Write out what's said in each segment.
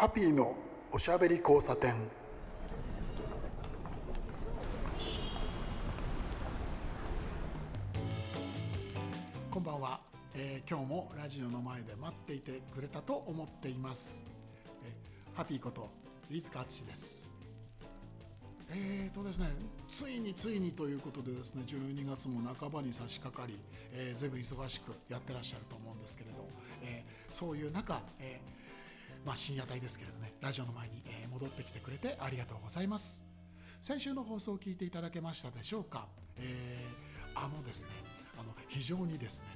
ハッピーのおしゃべり交差点。こんばんは、えー今日もラジオの前で待っていてくれたと思っています、えーハッピーこと飯塚敦です。えーとですね、ついについにということでですね12月も半ばに差し掛かり、えー、ずいぶん忙しくやってらっしゃると思うんですけれど、えーそういう中、えーまあ、深夜帯ですけれどねラジオの前に、え戻ってきてくれてありがとうございます。先週の放送を聞いていただけましたでしょうか、えーあのですねあの非常にですね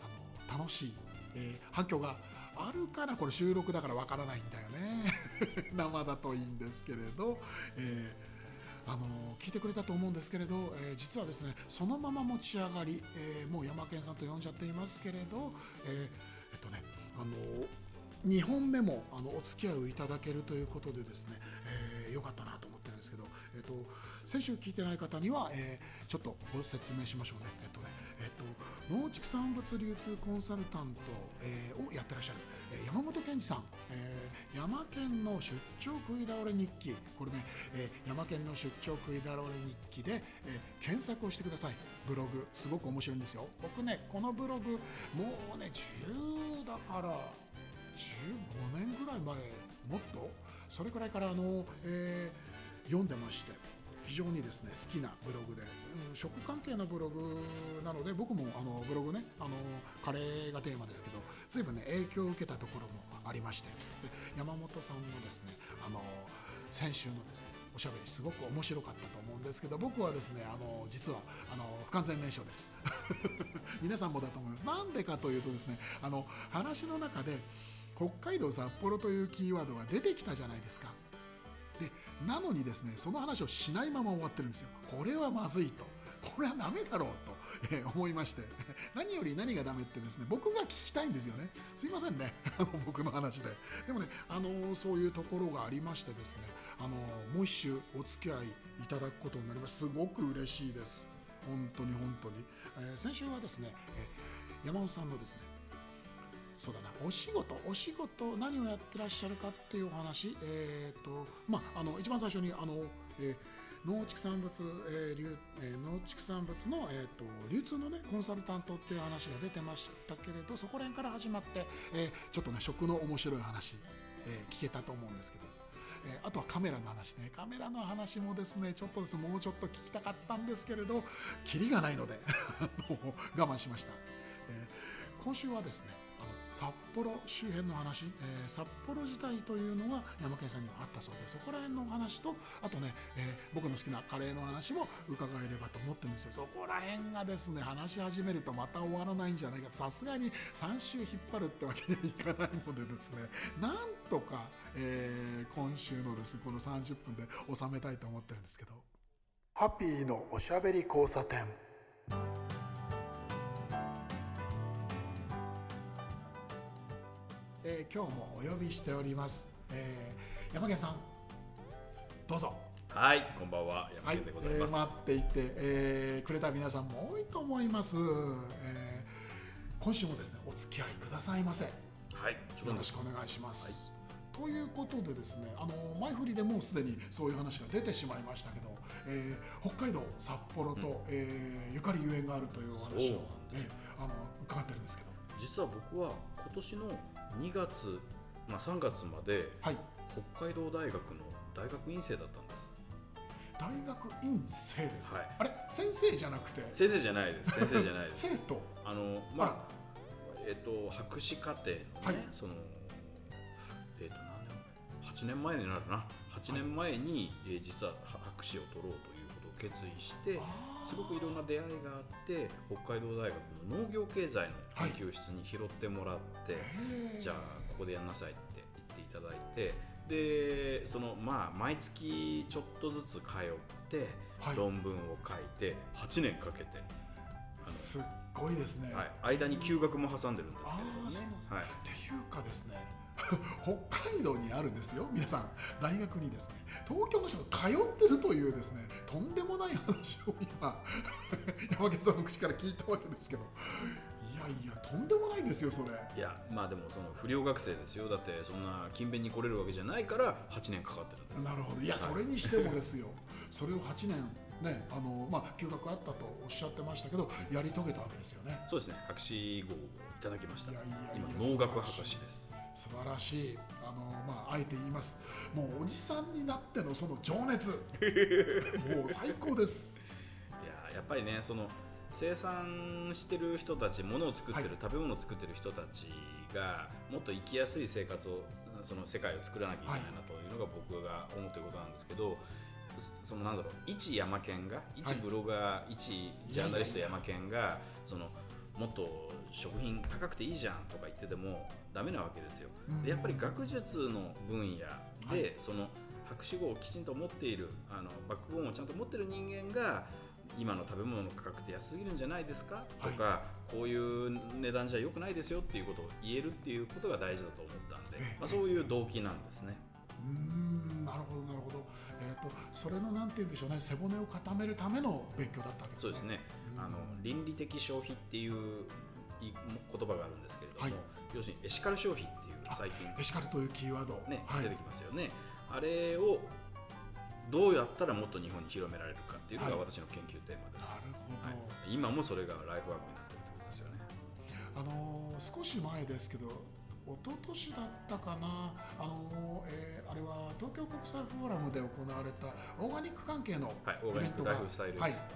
あの楽しい、えー反響があるかなこれ収録だからわからないんだよね。生だといいんですけれど、えーあの聞いてくれたと思うんですけれど、えー実はですねそのまま持ち上がり、えーもう山健さんと呼んじゃっていますけれど、えーえっとねあの2本目もあのお付き合いをいただけるということでですね、えーよかったなと思ってるんですけど、えっと先週聞いてない方には、えーちょっとご説明しましょうね。えっとねえっと農畜産物流通コンサルタント、えーをやってらっしゃる、えー山本健二さん、えー山県の出張食い倒れ日記。これね、えー山県の出張食い倒れ日記で、えー検索をしてください。ブログすごく面白いんですよ。僕ねこのブログもうね10だから15年ぐらい前もっと？それくらいからあの、えー読んでまして非常にですね好きなブログで、うん食関係のブログなので僕もあのブログねあのカレーがテーマですけど随分ね影響を受けたところもありましてで山本さんのですねあの先週のですねおしゃべりすごく面白かったと思うんですけど僕はですねあの実はあの不完全燃焼です。皆さんもだと思います。なんでかというとですねあの話の中で北海道札幌というキーワードが出てきたじゃないですか。でなのにですねその話をしないまま終わってるんですよ。これはまずいと。これはダメだろうと、えー思いまして。何より何がダメってですね僕が聞きたいんですよね。すいませんね。僕の話で。でもねあのそういうところがありましてですねあのもう一周お付き合いいただくことになります。すごく嬉しいです。本当に本当に、え先週はですね、え山本さんのですねそうだな。お仕事。お仕事何をやってらっしゃるかっていうお話。えっ、とまああの一番最初にあの、えー農畜産物、えー流えー農畜産物の、えー、と流通のねコンサルタントっていう話が出てましたけれどそこら辺から始まって、えーちょっとね食の面白い話えー聞けたと思うんですけど、えーあとはカメラの話ね。カメラの話もですねちょっとです。もうちょっと聞きたかったんですけれどキリがないので 我慢しました、えー今週はですね札幌周辺の話、えー札幌自体というのが山県さんにはあったそうでそこら辺のお話とあとね、えー僕の好きなカレーの話も伺えればと思ってるんですよ。そこら辺がですね話し始めるとまた終わらないんじゃないか。さすがに3週引っ張るってわけにはいかないのでですねなんとか、えー今週のですねこの30分で収めたいと思ってるんですけど。ハッピーのおしゃべり交差点。えー今日もお呼びしております、えー山源さん。どうぞ。はい、こんばんは、山はい、健でございます。えー待っていて、えーくれた皆さんも多いと思います、えー今週もですねお付き合いくださいませ。よはい、ちょっとろしくお願いします、ということでですねあの前振りでもうすでにそういう話が出てしまいましたけど、えー北海道札幌と、えーゆかりゆえんがあるというお話を、そうなんえーあの伺ってるんですけど。実は僕は今年の2月、まあ3月まではい北海道大学の大学院生だったんです。大学院生ですか、はいあれ？先生じゃなくて？先生じゃないです。先生じゃないです。生徒？あのまあえっ、と博士課程のね、はいそのえっ、と何年？8年前になるな。8年前に、えー実は博士を取ろうということを決意して。すごくいろんな出会いがあって北海道大学の農業経済の研究室に拾ってもらって、じゃあここでやんなさいって言っていただいてでそのまあ毎月ちょっとずつ通って、はい。論文を書いて8年かけて、すっごいですね、はい、間に休学も挟んでるんですけれどもね。はい、っていうかですね北海道にあるんですよ。皆さん大学にですね。東京の人が通ってるというですねとんでもない話を今 山毛さんの口から聞いたわけですけど。いやいやとんでもないですよそれ。いやまあでもその不良学生ですよ。だってそんな勤勉に来れるわけじゃないから8年かかってるんです。なるほど。いやそれにしてもですよ。それを8年ねあのまあ休学あったとおっしゃってましたけどやり遂げたわけですよね。そうですね。博士号をいただきました。いやいやいや今農学博士です素晴らしいあのまああえて言います。もうおじさんになってのその情熱。もう最高です。いややっぱりねその生産してる人たち物を作ってる、はい。食べ物を作ってる人たちがもっと生きやすい生活をその世界を作らなきゃいけないなというのが僕が思ってることなんですけど、そそのなんだろう一山県が一ブロガー、一ジャーナリスト山県がそのもっと食品高くていいじゃんとか言っててもダメなわけですよ。でやっぱり学術の分野で、はい。その博士号をきちんと持っているあのバックボーンをちゃんと持ってる人間が今の食べ物の価格って安すぎるんじゃないですか？とか、こういう値段じゃ良くないですよっていうことを言えるっていうことが大事だと思ったんで、ええ。まあ、そういう動機なんですね。うーんなるほどなるほど。えっ、とそれのなんて言うんでしょうね背骨を固めるための勉強だったわけですね。そうですね、あの倫理的消費っていうい言葉があるんですけれども、はい要するにエシカル消費っていうあ最近エシカルというキーワード。ね、はい。出てきますよね。あれをどうやったらもっと日本に広められるかっていうのがはい。私の研究テーマです、なるほど、はい。今もそれがライフワークになってるってことですよね。あのー少し前ですけど一昨年だったかな。あのーえーあれは東京国際フォーラムで行われたオーガニック関係のイベントが、はいです、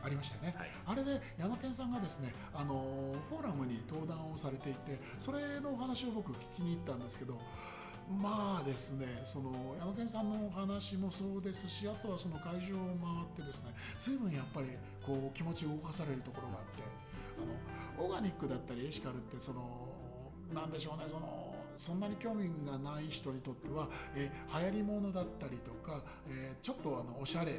ありましたよね、はい。あれで山健さんがですねあのーフォーラムに登壇をされていてそれのお話を僕聞きに行ったんですけどまあですねその山健さんのお話もそうですしあとはその会場を回ってですね随分やっぱりこう気持ちを動かされるところがあってあのオーガニックだったりエシカルってそのなんでしょうねそのそんなに興味がない人にとっては、えー流行りものだったりとか、えーちょっとあのおしゃれ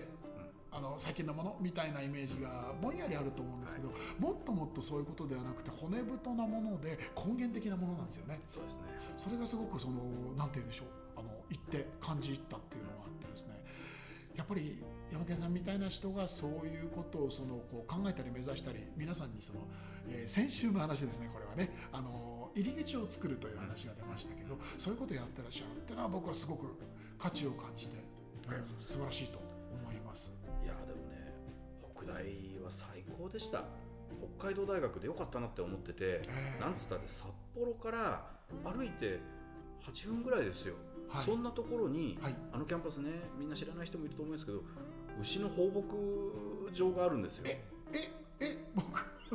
あの最近のものみたいなイメージがぼんやりあると思うんですけど、もっともっとそういうことではなくて骨太なもので根源的なものなんですよね。そうですね。それがすごくそのなんて言うんでしょうあの言って感じたっていうのがあってですね。やっぱり山県さんみたいな人がそういうことをそのこう考えたり目指したり皆さんにその、えー先週の話ですねこれはね。あの入り口を作るという話が出ましたけどそういうことをやってらっしゃるっていうのは僕はすごく価値を感じて、うん素晴らしいと思います。いやでもね北大は最高でした。北海道大学でよかったなって思ってて、ええ。なんつったって札幌から歩いて8分ぐらいですよ、はい。そんなところに、はい。あのキャンパスねみんな知らない人もいると思うんですけど牛の放牧場があるんですよ。ええ僕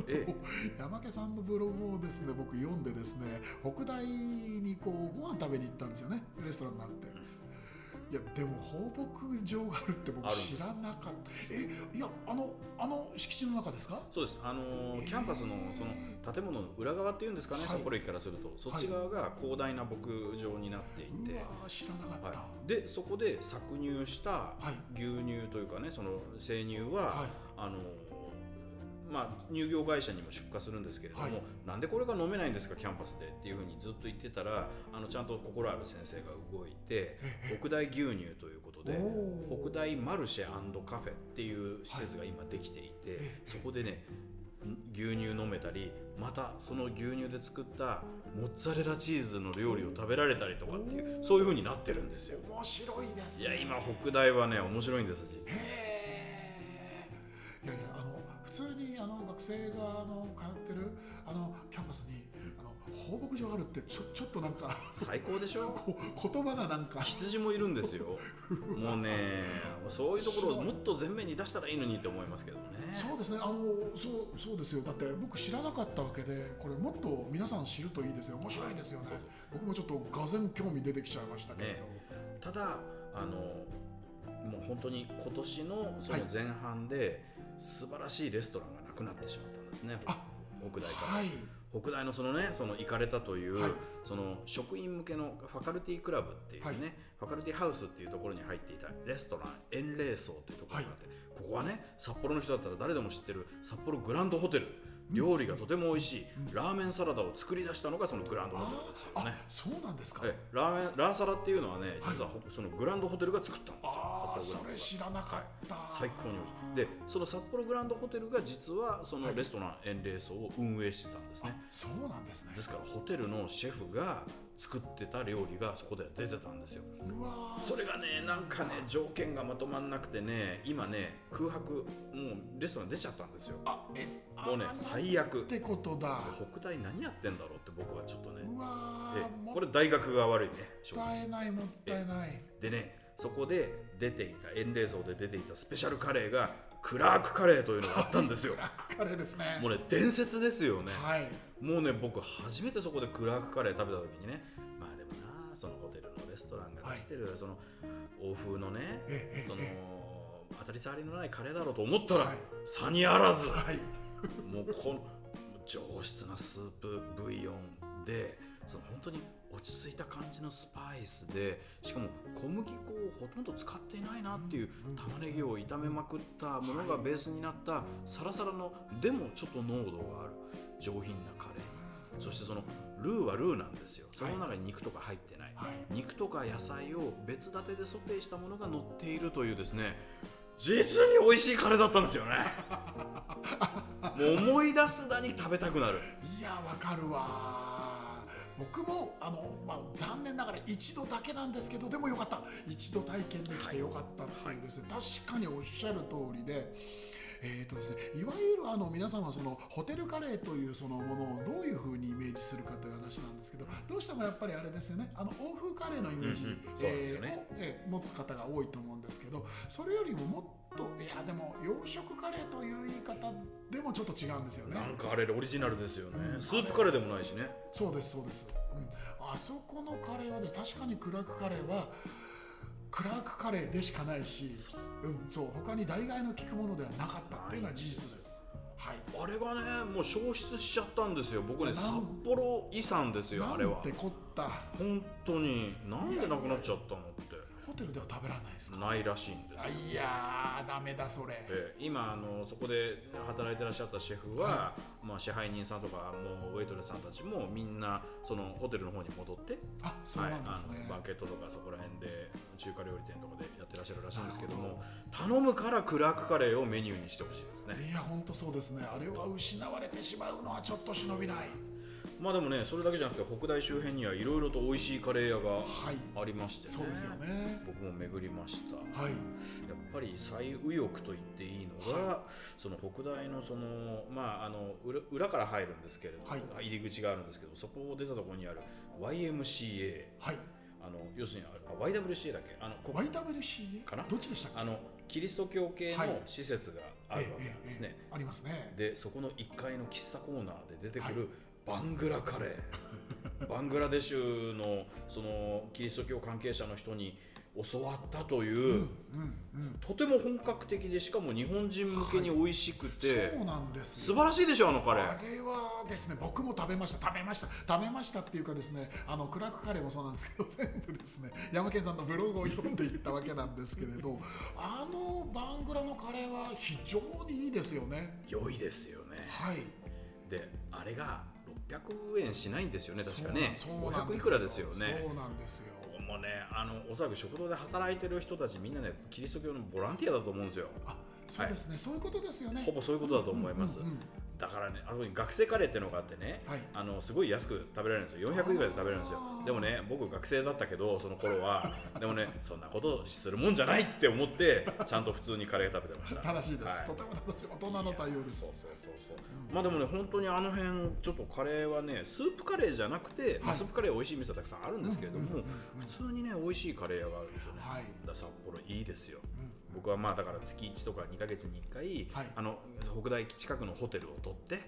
ええ。山家さんのブログをですね僕読んでですね北大にこうご飯食べに行ったんですよね。レストランがあって。いやでも放牧場があるって僕知らなかった。えいやあのあの敷地の中ですか？そうです。あのーええ。キャンパスのその建物の裏側っていうんですかね、はい。札幌駅からすると。そっち側が広大な牧場になっていて、うわー知らなかった、はい、でそこで搾乳したはい。牛乳というかねその生乳は、はい。あのまあ、乳業会社にも出荷するんですけれども、はい。なんでこれが飲めないんですかキャンパスで？っていうふうにずっと言ってたらあのちゃんと心ある先生が動いて北大牛乳ということで北大マルシェカフェっていう施設が今できていて、えそこでね牛乳飲めたりまたその牛乳で作ったモッツァレラチーズの料理を食べられたりとかっていうそういうふうになってるんですよ。面白いですね。いや今北大はね面白いんです実はのキャンパスにあの放牧場あるってちょちょっとなんか最高でしょ？こう言葉がなんか。羊もいるんですよ。もうねそういうところをもっと前面に出したらいいのにって思いますけどね。そうですね。あのそうそうですよ。だって僕知らなかったわけでこれもっと皆さん知るといいですよ。面白いですよね。そう僕もちょっとがぜ興味出てきちゃいましたけれど、ね。ただあのもう本当に今年のその前半で素晴らしいレストランがなくなってしまったんですね、あ北大から、はい。北大のそのねその行かれたという、はい。その職員向けのファカルティクラブっていうね、はい。ファカルティハウスっていうところに入っていたレストラン円霊荘っていうところがあって、ここはね札幌の人だったら誰でも知ってる札幌グランドホテル料理がとても美味しい、ラーメンサラダを作り出したのがそのグランドホテルですよね。あそうなんですか。えラーメンラーサラっていうのはね実はほそのグランドホテルが作ったんですよ札幌グランド。それ知らなかった、最高に美味しい。でその札幌グランドホテルが実はそのはい。レストランエンレーソを運営してたんですね、そうなんですね。ですからホテルのシェフが作ってた料理がそこで出てたんですよ。それがねなんかね条件がまとまんなくてね今ね空白もうレストラン出ちゃったんですよ。あえもうねあ最悪。ってことだ。北大何やってんだろうって僕はちょっとね。えこれ大学が悪いね正直。ったいないもったいない。でねそこで出ていたエンレーソーで出ていたスペシャルカレーがクラークカレーというのがあったんですよ。カレーですね。もうね伝説ですよね。はい。もうね僕初めてそこでクラークカレー食べた時にねまあでもなそのホテルのレストランが出してる、その欧風のねええそのえ当たり障りのないカレーだろうと思ったら、はい。さにあらずはい。もうこの上質なスープブイヨンでその本当に落ち着いた感じのスパイスでしかも小麦粉をほとんど使っていないなっていう玉ねぎを炒めまくったものがベースになったサラサラのでもちょっと濃度がある上品なカレー。そしてそのルーはルーなんですよ。その中に肉とか入ってない、はい。肉とか野菜を別立てでソテーしたものが乗っているというですね実に美味しいカレーだったんですよね。もう思い出すだに食べたくなる。いやわかるわ僕もあの、まあ、残念ながら一度だけなんですけどでもよかった。一度体験できてよかったっていうですね、確かにおっしゃる通りで。えーとですね、いわゆるあの皆さんはそのホテルカレーというそのものをどういうふうにイメージするかという話なんですけどどうしてもやっぱりあれですよね。あの欧風カレーのイメージ、をえー持つ方が多いと思うんですけどそれよりももっといやでも洋食カレーという言い方でもちょっと違うんですよね。なんかあれオリジナルですよね、うん。スープカレーでもないしね。そうですそうです、うん、あそこのカレーはね確かにクラークカレーはクラークカレーでしかないしう。ん、そう。他に代替の効くものではなかったっていうのは事実です。はい。あれがねもう消失しちゃったんですよ。僕ね札幌遺産ですよあれは。なんてこった。本当に。なんでなくなっちゃったのって。ホテルでは食べられないですか？ないらしいんですあいやーダメだそれ。で今あのそこで働いてらっしゃったシェフは、まあ、支配人さんとかもうウェイトレスさんたちもみんなそのホテルの方に戻ってあそうなんですね、はい、バンケットとかそこら辺で中華料理店とかでやってらっしゃるらしいんですけども頼むからクラークカレーをメニューにしてほしいですね。いや本当そうですね。あれは失われてしまうのはちょっと忍びないまあでもねそれだけじゃなくて北大周辺にはいろいろと美味しいカレー屋がはい。ありましてねそうですよね。僕も巡りました。はい。やっぱり最右翼と言っていいのが、その北大のそのまああの裏裏から入るんですけれども、はい。入り口があるんですけどそこを出たところにある YMCA はい。あの要するにあ YWCA だっけ？あのこ YWCA かな？どっちでしたっけ？あのキリスト教系はい。の施設があるわけなんですね、ええええありますね。でそこの1階の喫茶コーナーで出てくるバングラカレー、バングラデシュのそのキリスト教関係者の人に教わったという、うんうんとても本格的でしかも日本人向けに美味しくて、そうなんです素よ晴らしいでしょあのカレー。あれはですね僕も食べました食べました。食べましたっていうかですねあのクラークカレーもそうなんですけど全部ですね山県さんのブログを読んでいったわけなんですけれどあのバングラのカレーは非常にいいですよね。良いですよね。はい。であれが600円しないんですよね確かねそうなん500いくらですよね。そうなんですよ。もうねあのおそらく食堂で働いてる人たちみんなねキリスト教のボランティアだと思うんですよ。あそうですね、そういうことですよね。ほぼそういうことだと思います、うんうんうんだからねあそこに学生カレーっていうのがあってね、はい。あのすごい安く食べられるんですよ。400いくらで食べれるんですよ。でもね僕学生だったけどその頃は でもねそんなことするもんじゃないって思ってちゃんと普通にカレー食べてました。正しいです、はい。とても正しい。大人の対応です。そうそうそうそう、まあでもね本当にあの辺ちょっとカレーはねスープカレーじゃなくて、まあ、はいスープカレー美味しい店たくさんあるんですけれども、うんうんうんうん。普通にね美味しいカレー屋があるんですよね、はい。札幌いいですよ、僕はまあだから月1とか2ヶ月に1回、はい。あの北大近くのホテルを取って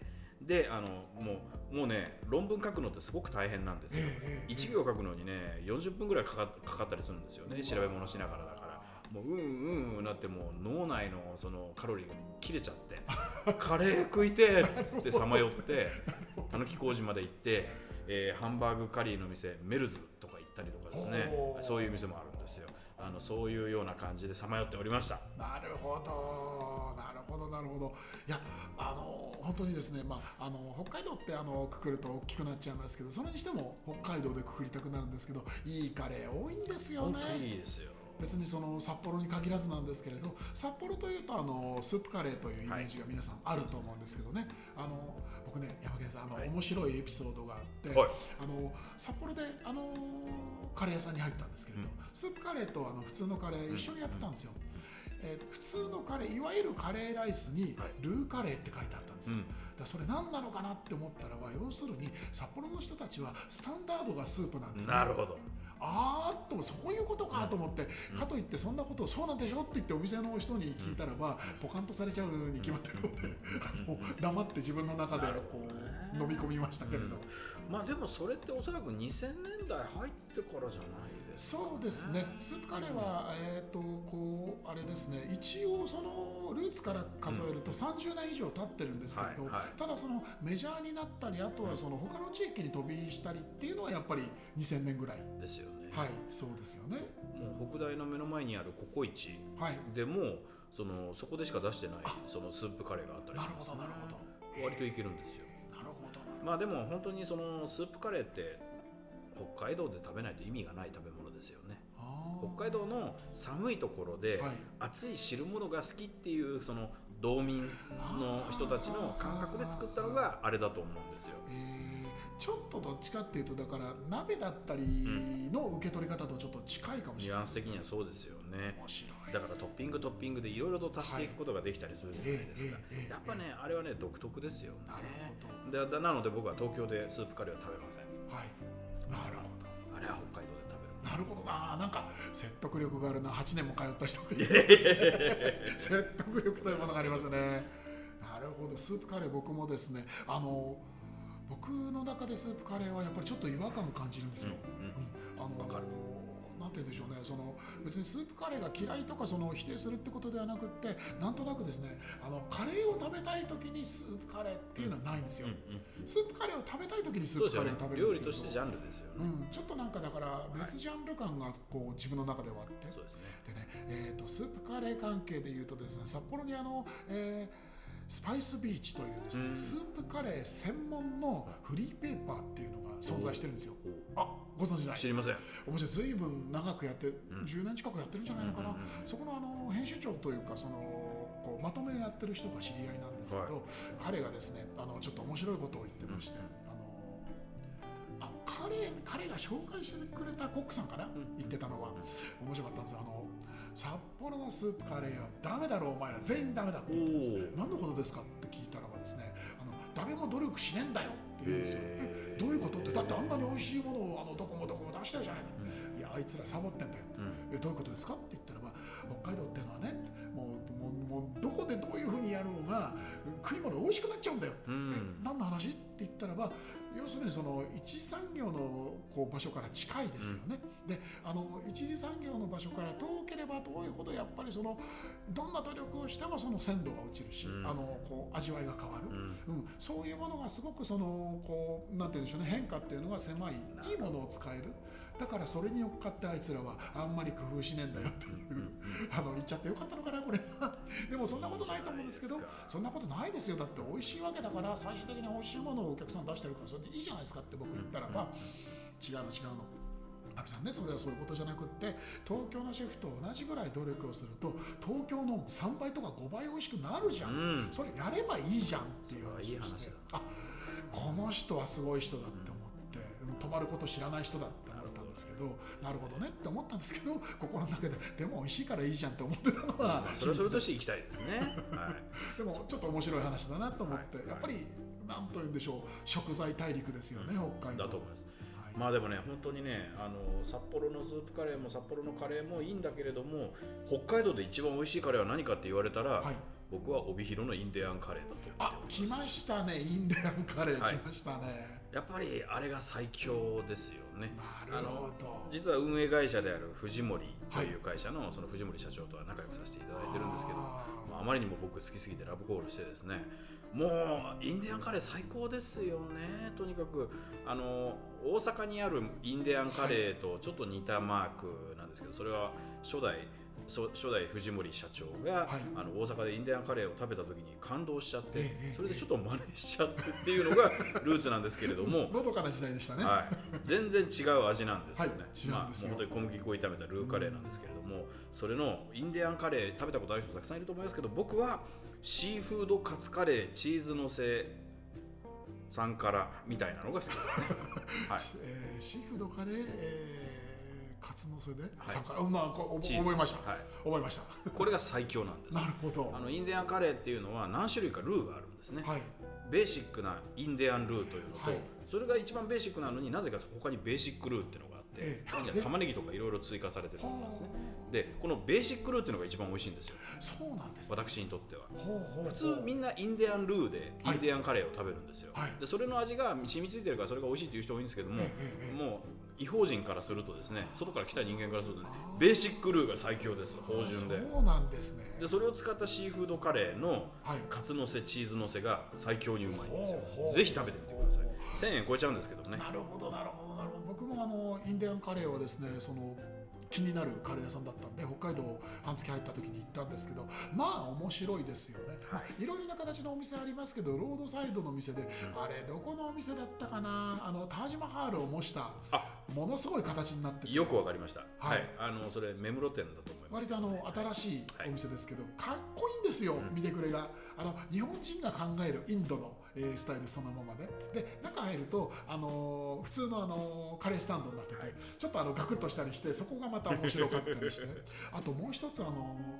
であのもうもうね論文書くのってすごく大変なんですよ、ええええ1行書くのにね40分ぐらいかかかかったりするんですよね。調べ物しながらだから。もううんうんうんなってもう脳内のそのカロリーが切れちゃって。カレー食いてーっつって さまよって たぬき工事まで行って、えーハンバーグカリーの店メルズとか行ったりとかですね。そういう店もあるんですよああのそういうような感じでさまよっておりました。なるほど。なるほどなるほど。いやあの本当にですね、まあ、あの北海道ってあのくくると大きくなっちゃいますけどそれにしても北海道でくくりたくなるんですけどいいカレー多いんですよね。本当にいいですよ別にその札幌に限らずなんですけれど札幌というとあのスープカレーというイメージが皆さんあると思うんですけどね、あの僕ね山県さんあの、はい。面白いエピソードがあって、はい。あの札幌であのカレー屋さんに入ったんですけれど、うん。スープカレーとあの普通のカレー一緒にやってたんですよ、えー普通のカレーいわゆるカレーライスにはい。ルーカレーって書いてあったんですよ、うん。だそれ何なのかなって思ったらば要するに札幌の人たちはスタンダードがスープなんですね。なるほどあーっとそういうことかと思って、かといってそんなことをそうなんでしょって言ってお店の人に聞いたらば、ポカンとされちゃうに決まってるので、あの黙って自分の中でこう飲み込みましたけれど、まあでもそれっておそらく2000年代入ってからじゃないですかそうですね。スープカレーは、えー、とこうあれですね。一応そのルーツから数えると30年以上経ってるんですけれど、はいはい。ただそのメジャーになったりあとはその他の地域に飛びしたりっていうのはやっぱり2000年ぐらい。ですよね、はいそうですよね。もう北大の目の前にあるココイチはい。でもそのそこでしか出してないそのスープカレーがあったりなるほしますどなるほど。割といけるんですよまあでも本当にそのスープカレーって北海道で食べないと意味がない食べ物ですよね。北海道の寒いところではい。熱い汁物が好きっていうその道民の人たちの感覚で作ったのがあれだと思うんですよ。えーちょっとどっちかっていうとだから鍋だったりの受け取り方とちょっと近いかもしニュアンスれないです的にはそうですよね。面白い。だからトッピングトッピングでいろいろと足していくことができたりするじゃないですか、ええええええ。やっぱねあれはね独特ですよね。なるほでだなので僕は東京でスープカレーは食べません。はい。なるほど。あれは北海道で食べる。なるほど。ななんか説得力があるな。8年も通った人がいる。説得力というものがありますね。なるほど。スープカレー僕もですねあの僕の中でスープカレーはやっぱりちょっと違和感を感じるんですよ、うんあのなんて言うんでしょうね。その別にスープカレーが嫌いとかその否定するってことではなくってなんとなくですねあのカレーを食べたい時にスープカレーっていうのはないんですよ、スープカレーを食べたい時にスープカレーを食べるん料ですけど。理としてジャンルですよね、うん、ちょっとなんかだから別ジャンル感がこう自分の中ではあって、そうですね。でね、えー、とスープカレー関係でいうとですね札幌にあの、えースパイスビーチというですね、うん。スープカレー専門のフリーペーパーっていうのが存在してるんですよ。あご存知ない？知りません。面白い。随分長くやって、10年近くやってるんじゃないのかな、うんうんうんそこのあの編集長というかそのこうまとめやってる人が知り合いなんですけど、はい。彼がですねあのちょっと面白いことを言ってまして、あのあ彼彼が紹介してくれたコックさんかな、言ってたのは。面白かったんですよ。あの札幌のスープカレーはダメだろうお前ら。全員ダメだって言ってるんです何のことですかって聞いたらばですねあの誰も努力しねえんだよって言うんですよ。えどういうことって？だってあんなに美味しいものをあのどこもどこも出してるじゃないか、いやあいつらサボってんだよって、えどういうことですかって言ったらば北海道っていうのはねもうもうどこでどういうふうにやろうが食い物美味しくなっちゃうんだよ、うん。え何の話？って言ったらば要するにその一次産業のこう場所から近いですよね、であの一次産業の場所から遠ければ遠いほどやっぱりそのどんな努力をしてもその鮮度が落ちるし、うん。あのこう味わいが変わる、うん。うん、そういうものがすごくそのこうなんて言うんでしょうね。変化っていうのが狭いいいものを使えるだからそれに乗っかってあいつらはあんまり工夫しねえんだよっていう、あの言っちゃってよかったのかなこれ。でもそんなことないと思うんですけどそんなことないですよだって美味しいわけだから最終的に美味しいものをお客さん出してるからそれでいいじゃないですかって僕言ったらば、違うの違うの。アキさんねそれはそういうことじゃなくって東京のシェフと同じぐらい努力をすると東京の3倍とか5倍美味しくなるじゃん、うん。それやればいいじゃんっていう話をしてあこの人はすごい人だって思って、うん泊まること知らない人だってですけどなるほどねって思ったんですけど心の中ででも美味しいからいいじゃんって思ってたのはまあそれはそれとしてい秘きたいですね。はい。密でもちょっと面白い話だなと思って、はい。やっぱりなんと言うんでしょう食材大陸ですよね、北海道。だと思います。はい。まあでもね本当にねあの札幌のスープカレーも札幌のカレーもいいんだけれども北海道で一番美味しいカレーは何かって言われたら、はい。僕は帯広のインディアンカレーだと思ってあ来ましたねインディアンカレーはい。来ましたね、やっぱりあれが最強ですよね。なるほど。実は運営会社である藤森という会社のその藤森社長とは仲良くさせていただいてるんですけどあー。まあ、あまりにも僕好きすぎてラブコールしてですねもうインディアンカレー最高ですよねとにかく。あの大阪にあるインディアンカレーとちょっと似たマークなんですけどそれは初代そ初代藤森社長が、はい。あの大阪でインディアンカレーを食べた時に感動しちゃって、それでちょっと真似しちゃってっていうのが ルーツなんですけれども、のどかな時代でしたね、はい、全然違う味なんですよね、はい。違うんですよ。まあ、本当に小麦粉を炒めたルーカレーなんですけれども、それのインディアンカレー食べたことある人たくさんいると思いますけど僕はシーフードカツカレーチーズのせ3辛みたいなのが好きですね、はい、えーシーフードカレー、えーで、はい。さんから。うんまあこました、はい。覚えました。これが最強なんです。なるほど。あのインディアンカレーっていうのは何種類かルーがあるんですね、はい。ベーシックなインディアンルーというのと、はい。それが一番ベーシックなのになぜか他にベーシックルーっていうのがあって、ええ。玉ねぎとかいろいろ追加されてるものなんですね。でこのベーシックルーっていうのが一番美味しいんですよ。そうなんですね。私にとっては。普通みんなインディアンルーでイはい。ンディアンカレーを食べるんですよ、はい。でそれの味が染みついてるからそれが美味しいっていう人多いんですけども、えもう違法人からするとですね外から来た人間からするとねベーシックルーが最強です芳醇で。そうなんですね。でそれを使ったシーフードカレーのはい。カツのせチーズのせが最強にうまいんですよ。ぜひ食べてみてください。1000円超えちゃうんですけどね。なるほどなるほどなるほど僕もあのインディアンカレーはですねその気になるカレー屋さんだったんで北海道半月入った時に行ったんですけどまあ面白いですよね、まあいろいろな形のお店ありますけどロードサイドの店で、あれどこのお店だったかな？あのタージマハールを模したあ。ものすごい形になってて。よくわかりました。は、はい。いあのそれ目室店だと思います。割とあの新しいお店ですけど、かっこいいんですよ、見てくれが。あの日本人が考えるインドの、えースタイルそのままで。で中入ると、あのー普通の、あのーカレースタンドになってて、ちょっとあのガクッとしたりしてそこがまた面白かったりして。あともう一つ、あのー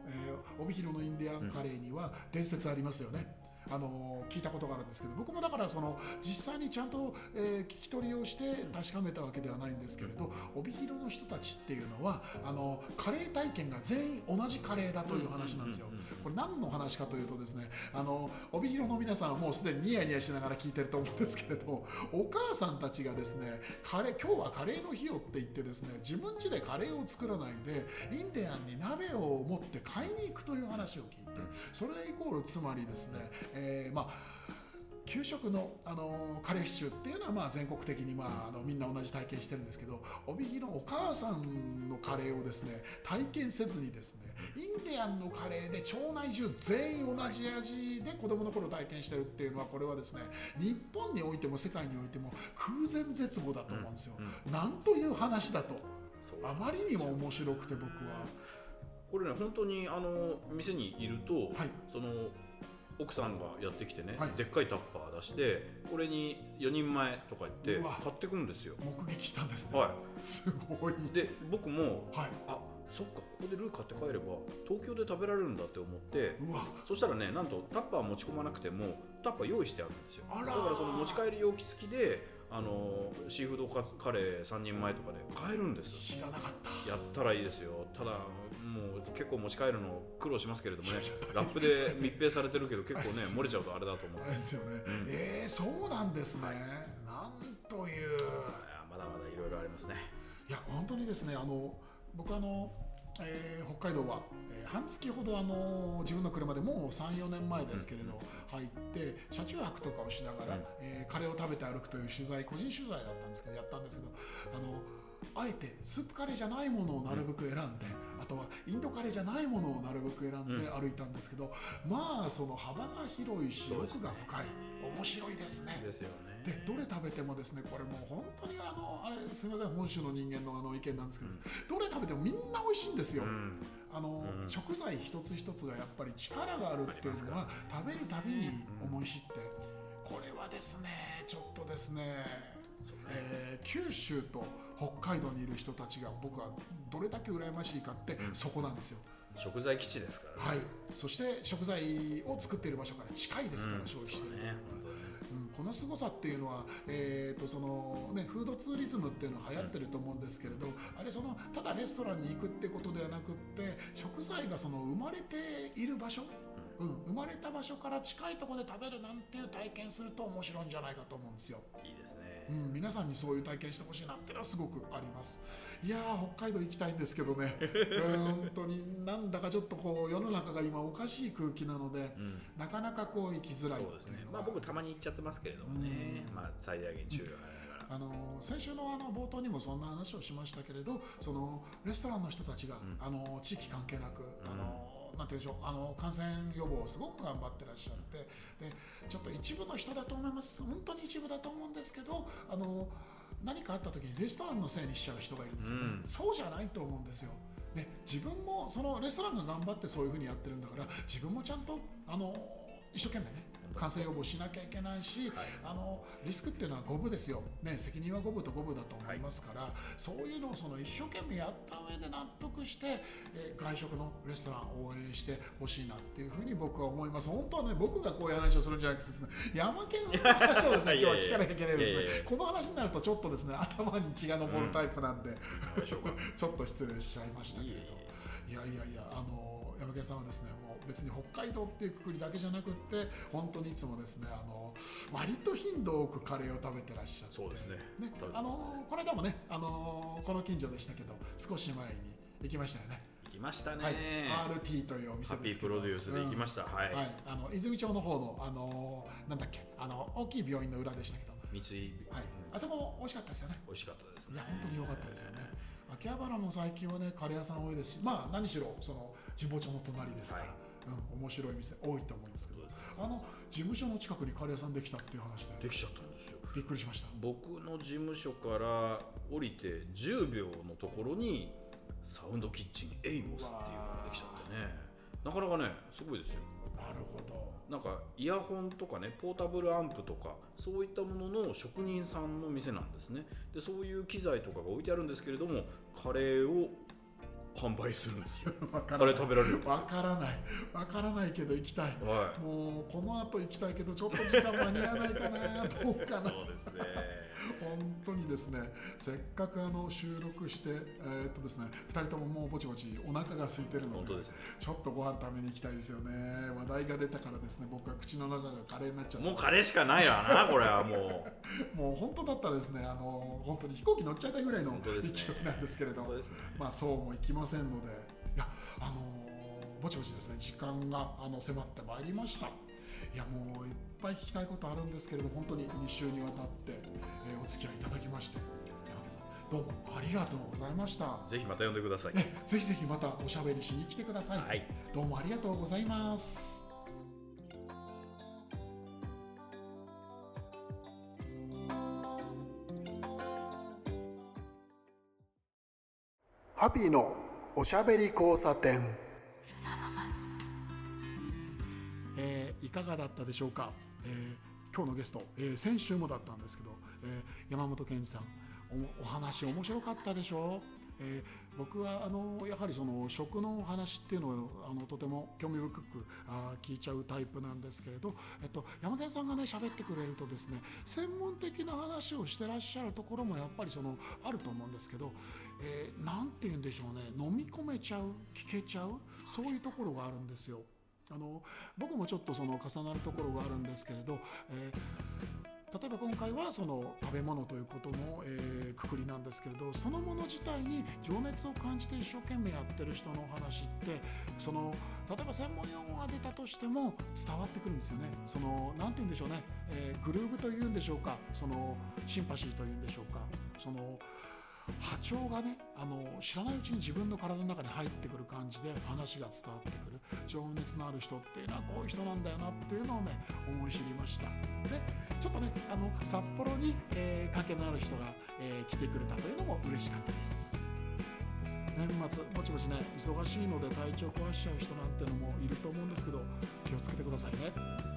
えー帯広のインディアンカレーには伝説ありますよね。あの聞いたことがあるんですけど僕もだからその実際にちゃんと、えー聞き取りをして確かめたわけではないんですけれど帯広の人たちっていうのはあのカレー体験が全員同じカレーだという話なんですよ。これ何の話かというとですねあの帯広の皆さんはもうすでにニヤニヤしながら聞いてると思うんですけれどお母さんたちがですねカレー今日はカレーの日よって言ってですね自分家でカレーを作らないでインディアンに鍋を持って買いに行くという話を聞いてそれイコールつまりですね、えーまあ給食の、あのカレーシチューっていうのはまあ全国的に、まあ、あのみんな同じ体験してるんですけど帯広のお母さんのカレーをですね体験せずにですねインディアンのカレーで町内中全員同じ味で子供の頃体験してるっていうのはこれはですね日本においても世界においても空前絶後だと思うんですよ。なんという話だと。あまりにも面白くて僕は。これね本当にあの店にいると、はいその奥さんがやってきてね、はいでっかいタッパー出してこれに4人前とか言って買ってくるんですよ目撃したんですね。はすごい。で僕もはい。あそっかここでルー買って帰れば東京で食べられるんだって思ってうわ。そしたらねなんとタッパー持ち込まなくてもタッパー用意してあるんですよあらだからその持ち帰り容器付きであのシーフードカレー3人前とかで買えるんです知らなかった。やったらいいですよただ結構持ち帰るの苦労しますけれどもねラップで密閉されてるけど結構ね 漏れちゃうとあれだと思うですよね。えー、そうなんですね。なんという。いやまだまだいろいろありますねいや、本当にですね、あの、僕あの。えー北海道は、えー半月ほどあの自分の車でもう34年前ですけれど、入って車中泊とかをしながら、うんえーカレーを食べて歩くという取材個人取材だったんですけどやったんですけどあのあえてスープカレーじゃないものをなるべく選んで、あとはインドカレーじゃないものをなるべく選んで歩いたんですけど、まあその幅が広いし奥が深い。面白いですね。ですよね。でどれ食べてもですねこれもう本当にあのあれすみません本州の人間のあの意見なんですけど、どれ食べてもみんな美味しいんですよ、うん。あのうん。食材一つ一つがやっぱり力があるっていうのは食べるたびに思い知って、これはですねちょっとですねね。えー九州と北海道にいる人たちが僕はどれだけ羨ましいかってそこなんですよ、食材基地ですからね。はい。そして食材を作っている場所から近いですから、消費していると。ねうん、この凄さっていうのは、えーとそのね、フードツーリズムっていうのは流行ってると思うんですけれど、あれそのただレストランに行くってことではなくって食材がその生まれている場所、うん、生まれた場所から近いところで食べるなんていう体験すると面白いんじゃないかと思うんですよ。いいですねうん、皆さんにそういう体験してほしいなっていうのはすごくあります。いやー北海道行きたいんですけどね。う ん本当になんだかちょっとこう世の中が今おかしい空気なので、うん。なかなかこう行きづらいそうですね。まあ僕たまに行っちゃってますけれどもね。まあ最大限注意を払いながら。あの先週のあの冒頭にもそんな話をしましたけれどそのレストランの人たちが、あの地域関係なく、あのなんていうんでしょうあの感染予防をすごく頑張ってらっしゃってでちょっと一部の人だと思います。本当に一部だと思うんですけどあの何かあった時にレストランのせいにしちゃう人がいるんですよね、うん。そうじゃないと思うんですよ。ね、自分もそのレストランが頑張ってそういうふうにやってるんだから自分もちゃんとあの一生懸命ね感染予防しなきゃいけないし、はい。あのリスクっていうのは五分ですよ、ね、責任は五分と五分だと思いますから、そういうのをその一生懸命やった上で納得して、えー外食のレストランを応援してほしいなっていうふうに僕は思います。本当はね僕がこういう話をするんじゃなくてですね山県の話をですね 今日は聞かなきゃいけないですね。この話になるとちょっとですね頭に血が上るタイプなんで、どうでしょうか ちょっと失礼しちゃいましたけれど。いやいやいや、あの山県さんはですね、別に北海道っていうくくりだけじゃなくって、本当にいつもですね、あの割と頻度多くカレーを食べてらっしゃって、そうですね。食べてあのこの間もね、あのこの近所でしたけど、少し前に行きましたよね。行きましたね、はい、RT というお店ハッピーですけどプロデュースで行きました、はい、はい、あの泉町の方のあのなんだっけ、あの大きい病院の裏でしたけど、三井、はい、あそこも美味しかったですよね。美味しかったですね。いや本当に良かったですよね。秋葉原も最近はねカレー屋さん多いですし、まあ何しろその神保町の隣ですから、はいうん面白い店多いと思うんですけどあの事務所の近くにカレー屋さんできたっていう話で。できちゃったんですよ。びっくりしました。僕の事務所から降りて10秒のところにサウンドキッチンエイモスっていうのができちゃってね。なかなかねすごいですよ。なるほど。なんかイヤホンとかねポータブルアンプとかそういったものの職人さんの店なんですね。でそういう機材とかが置いてあるんですけれどもカレーを販売するんですよ。食べられるわからない。わからないけど行きたい。はい。もうこの後行きたいけどちょっと時間間に合わないかなどうかな。そうですね。本当にですね。せっかくあの収録して、えーっとですね、2人とももうぼちぼちお腹が空いてるのでね。ちょっとご飯食べに行きたいですよね。話題が出たからですね僕は口の中がカレーになっちゃってもうカレーしかないわなこれはもう。もう本当だったらですねあの本当に飛行機乗っちゃいたいぐらいの勢いなんですけれど。本当ですね。まあそうもいきませんのでいやあのぼちぼちですね時間があの迫ってまいりました。いやもういっぱい聞きたいことあるんですけれど本当に2週にわたって、えーお付き合いいただきまして。山田さんどうもありがとうございました。ぜひまた呼んでください。えぜひぜひまたおしゃべりしに来てください、はい。どうもありがとうございます。ハピーのおしゃべり交差点。えーいかがだったでしょうか、えー今日のゲスト、えー先週もだったんですけど、えー山本健二さんおお話面白かったでしょう、えー僕はあのやはりその食のお話っていうのをあのとても興味深くあ聞いちゃうタイプなんですけれど、えっと、山健さんがね喋ってくれるとですね専門的な話をしてらっしゃるところもやっぱりそのあると思うんですけど、えーて言うんでしょうね飲み込めちゃう聞けちゃうそういうところがあるんですよ。あの僕もちょっとその重なるところがあるんですけれど、えー例えば今回はその食べ物ということの、えーくくりなんですけれどそのもの自体に情熱を感じて一生懸命やってる人のお話ってその例えば専門用語が出たとしても伝わってくるんですよね。そのなんて言うんでしょうね、えーグルーブというんでしょうか。そのシンパシーというんでしょうか。その波長がねあの知らないうちに自分の体の中に入ってくる感じで話が伝わってくる。情熱のある人っていうのはこういう人なんだよなっていうのをね思い知りました。でちょっとねあの札幌に、えー、関係のある人が、えー来てくれたというのも嬉しかったです。年末ぼちぼちね忙しいので体調壊しちゃう人なんてのもいると思うんですけど気をつけてくださいね。